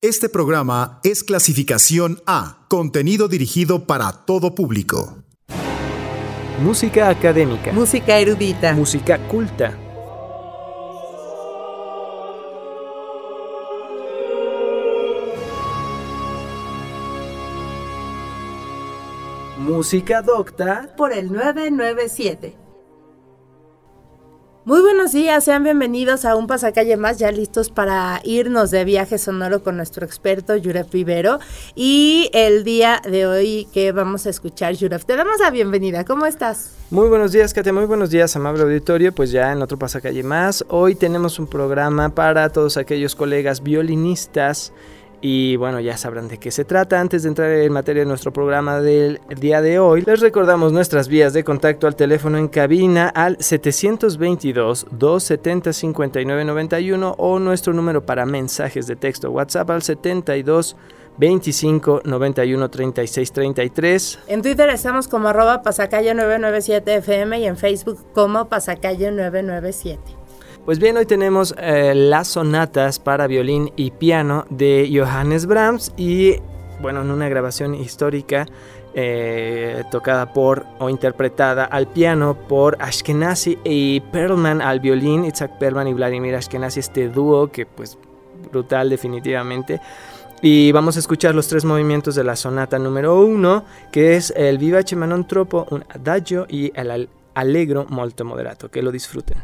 Este programa es clasificación A, contenido dirigido para todo público. Música académica. Música erudita. Música culta. Música docta. Por el 997. Muy buenos días, sean bienvenidos a un pasacalle más, ya listos para irnos de viaje sonoro con nuestro experto Yuref Vivero. Y el día de hoy que vamos a escuchar, Yuref, te damos la bienvenida. ¿Cómo estás? Muy buenos días, Katia. Muy buenos días, amable auditorio. Pues ya en otro pasacalle más. Hoy tenemos un programa para todos aquellos colegas violinistas y bueno, ya sabrán de qué se trata. Antes de entrar en materia de nuestro programa del día de hoy, les recordamos nuestras vías de contacto al teléfono en cabina al 722-270-5991 o nuestro número para mensajes de texto WhatsApp al 72 25 91 36 33. En Twitter estamos como arroba pasacalle 997 FM y en Facebook como pasacalle 997. Pues bien, hoy tenemos eh, las sonatas para violín y piano de Johannes Brahms y bueno, en una grabación histórica eh, tocada por o interpretada al piano por Ashkenazi y Perlman al violín, Isaac Perlman y Vladimir Ashkenazi, este dúo que pues brutal definitivamente. Y vamos a escuchar los tres movimientos de la sonata número uno, que es el Vivace ma non troppo, un adagio y el Allegro molto moderato. Que lo disfruten.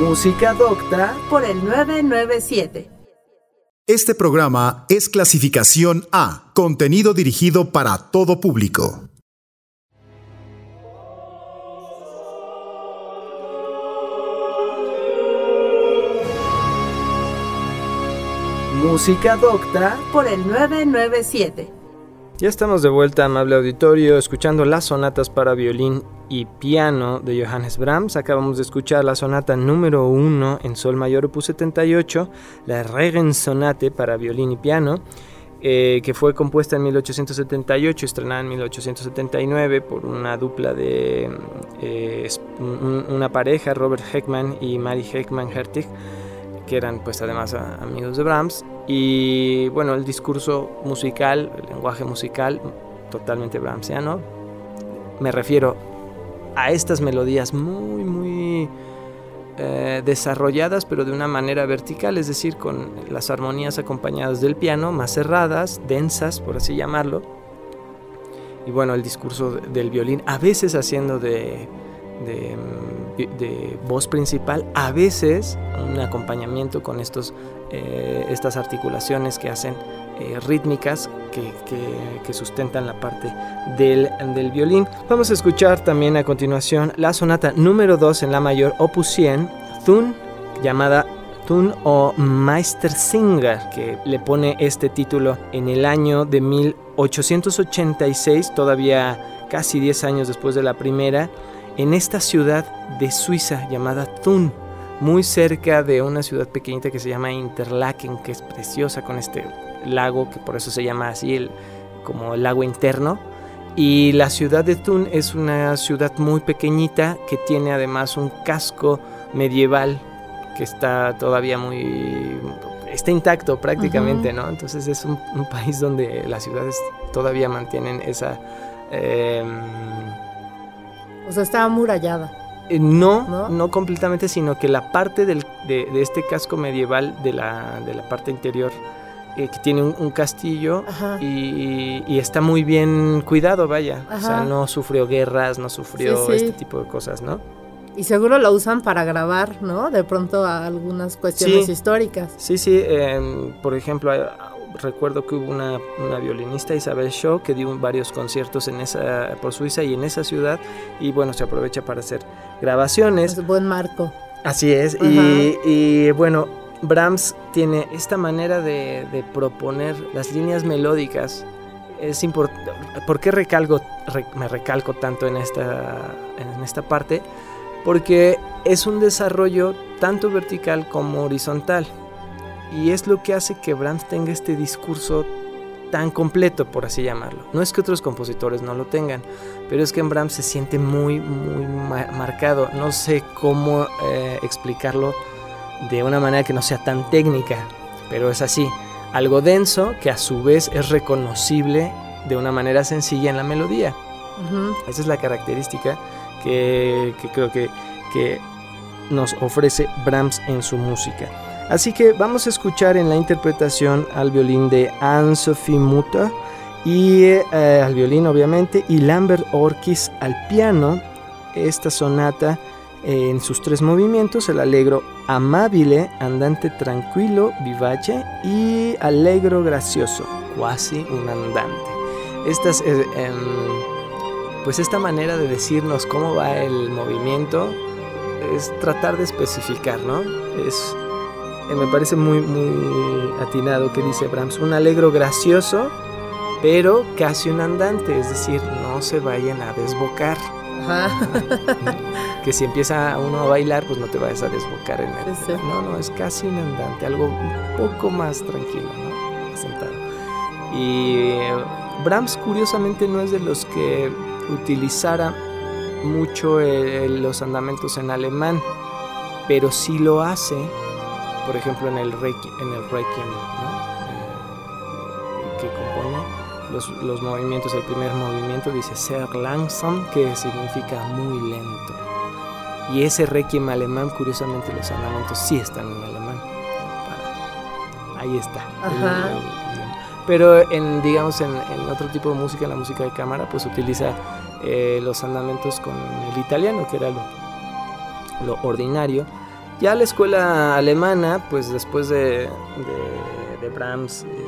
Música docta por el 997. Este programa es clasificación A, contenido dirigido para todo público. Música docta por el 997. Ya estamos de vuelta, amable auditorio, escuchando las sonatas para violín y piano de Johannes Brahms. Acabamos de escuchar la sonata número 1 en Sol mayor opus 78, la Regensonate para violín y piano, eh, que fue compuesta en 1878, estrenada en 1879 por una dupla de eh, una pareja, Robert Heckman y Mary Heckman Hertig que eran pues además amigos de Brahms. Y bueno, el discurso musical, el lenguaje musical, totalmente Brahmsiano. Me refiero a estas melodías muy, muy eh, desarrolladas, pero de una manera vertical, es decir, con las armonías acompañadas del piano, más cerradas, densas, por así llamarlo. Y bueno, el discurso del violín, a veces haciendo de de, voz principal, a veces un acompañamiento con estos, eh, estas articulaciones que hacen eh, rítmicas que, sustentan la parte del, del, violín. Vamos a escuchar también a continuación la sonata número 2 en la mayor, opus 100, Thun, llamada Thun o Meistersinger, que le pone este título en el año de 1886, todavía casi 10 años después de la primera en esta ciudad de Suiza llamada Thun, muy cerca de una ciudad pequeñita que se llama Interlaken, que es preciosa con este lago, que por eso se llama así, el, como el lago interno. Y la ciudad de Thun es una ciudad muy pequeñita que tiene además un casco medieval que está todavía muy... está intacto prácticamente, ¿no? Entonces es un, país donde las ciudades todavía mantienen esa... Em, o sea, estaba amurallada. Eh, no, no, completamente, sino que la parte del, de, este casco medieval de la, de la parte interior, eh, que tiene un, castillo y, está muy bien cuidado, vaya. O sea, no sufrió guerras, no sufrió este tipo de cosas, ¿no? Y seguro lo usan para grabar, ¿no? De pronto a algunas cuestiones históricas. Sí, sí. Em, por ejemplo, recuerdo que hubo una, violinista, Isabel Shaw, que dio varios conciertos en esa, por Suiza y en esa ciudad. Y bueno, se aprovecha para hacer grabaciones. Es buen marco. Así es. Y, bueno, Brahms tiene esta manera de, proponer las líneas melódicas. Es. ¿Por qué recalco, me recalco tanto en esta, en esta parte? Porque es un desarrollo tanto vertical como horizontal. Y es lo que hace que Brahms tenga este discurso tan completo, por así llamarlo. No es que otros compositores no lo tengan, pero es que en Brahms se siente muy, muy marcado. No sé cómo eh, explicarlo de una manera que no sea tan técnica, pero es así. Algo denso que a su vez es reconocible de una manera sencilla en la melodía. Esa es la característica que, creo que, que nos ofrece Brahms en su música. Así que vamos a escuchar en la interpretación al violín de Anne-Sophie Mutter y eh, al violín obviamente y Lambert Orkis al piano esta sonata en sus tres movimientos, el allegro amabile, andante tranquilo, vivace y allegro gracioso, quasi un andante. Eh, em, pues esta manera de decirnos cómo va el movimiento es tratar de especificar, ¿no? Es eh, me parece muy, muy atinado que dice Brahms, un alegro gracioso, pero casi un andante, es decir, no se vayan a desbocar. que si empieza uno a bailar, pues no te vayas a desbocar en el. No, no, es casi un andante, algo un poco más tranquilo, ¿no? Sentado. Y Brahms, curiosamente, no es de los que utilizara mucho los andamentos en alemán, pero sí lo hace por ejemplo en el Requiem, en el Requiem eh, compone los, los, movimientos, el primer movimiento dice ser langsam, que significa muy lento. Y ese Requiem alemán, curiosamente los ornamentos sí están en alemán. ahí está. pero en, digamos, en, otro tipo de música, en la música de cámara, pues utiliza eh, los andamentos con el italiano, que era lo, lo ordinario Ya la escuela alemana, pues después de, de, Brahms, eh,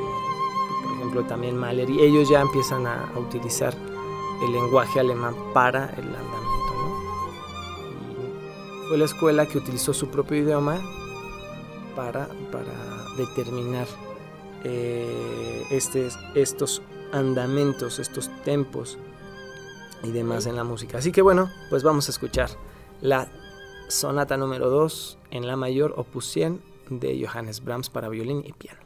ejemplo también Mahler, y ellos ya empiezan a, utilizar el lenguaje alemán para el andamiento. ¿no? fue la escuela que utilizó su propio idioma para, para determinar eh, este, estos andamentos, estos tempos y demás en la música. Así que bueno, pues vamos a escuchar la sonata número 2 en la mayor opus 100 de Johannes Brahms para violín y piano.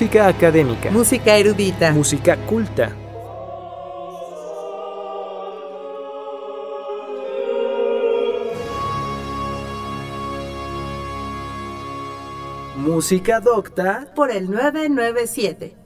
Música académica. Música erudita. Música culta. Música docta por el 997.